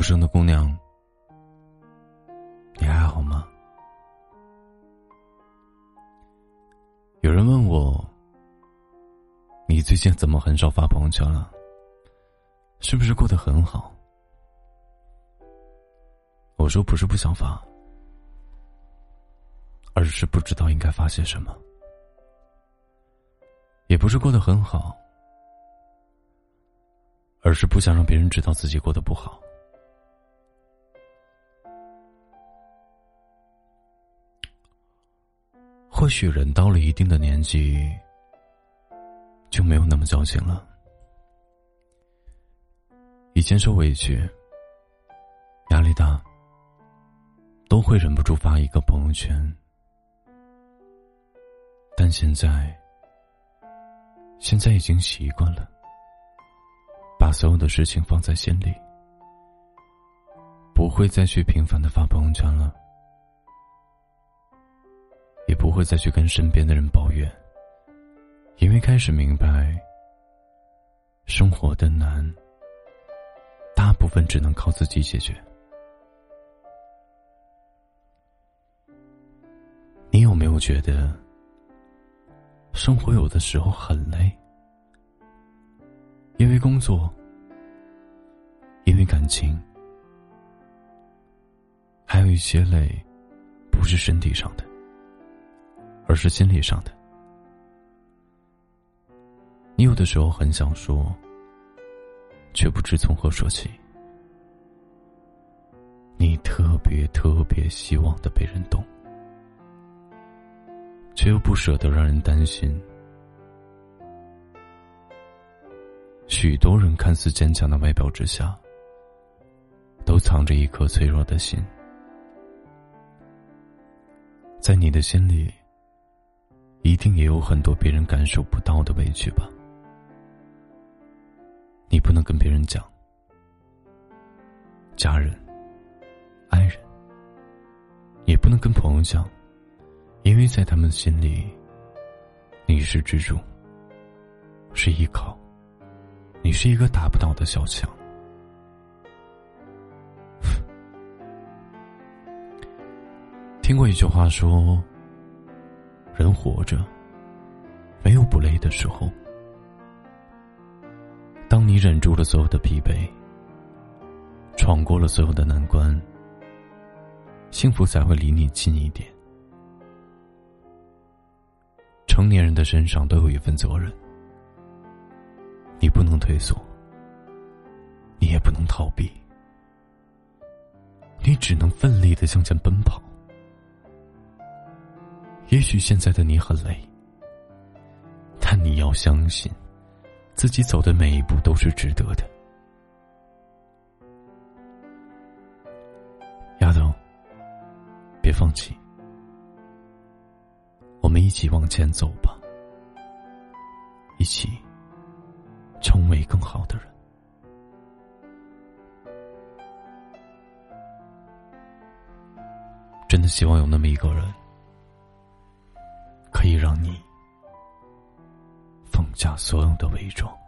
陌生的姑娘，你还好吗？有人问我，你最近怎么很少发朋友圈了？是不是过得很好？我说不是不想发，而是不知道应该发些什么。也不是过得很好，而是不想让别人知道自己过得不好。许人到了一定的年纪，就没有那么矫情了。以前受委屈、压力大，都会忍不住发一个朋友圈，但现在，现在已经习惯了，把所有的事情放在心里，不会再去频繁的发朋友圈了。也不会再去跟身边的人抱怨，因为开始明白，生活的难，大部分只能靠自己解决。你有没有觉得，生活有的时候很累？因为工作，因为感情，还有一些累，不是身体上的。而是心理上的。你有的时候很想说，却不知从何说起。你特别特别希望的被人懂，却又不舍得让人担心。许多人看似坚强的外表之下，都藏着一颗脆弱的心。在你的心里。一定也有很多别人感受不到的委屈吧？你不能跟别人讲，家人、爱人，也不能跟朋友讲，因为在他们心里，你是支柱，是依靠，你是一个打不倒的小强。听过一句话说。人活着，没有不累的时候。当你忍住了所有的疲惫，闯过了所有的难关，幸福才会离你近一点。成年人的身上都有一份责任，你不能退缩，你也不能逃避，你只能奋力的向前奔跑。也许现在的你很累，但你要相信，自己走的每一步都是值得的。丫头，别放弃，我们一起往前走吧，一起成为更好的人。真的希望有那么一个人。让你放下所有的伪装。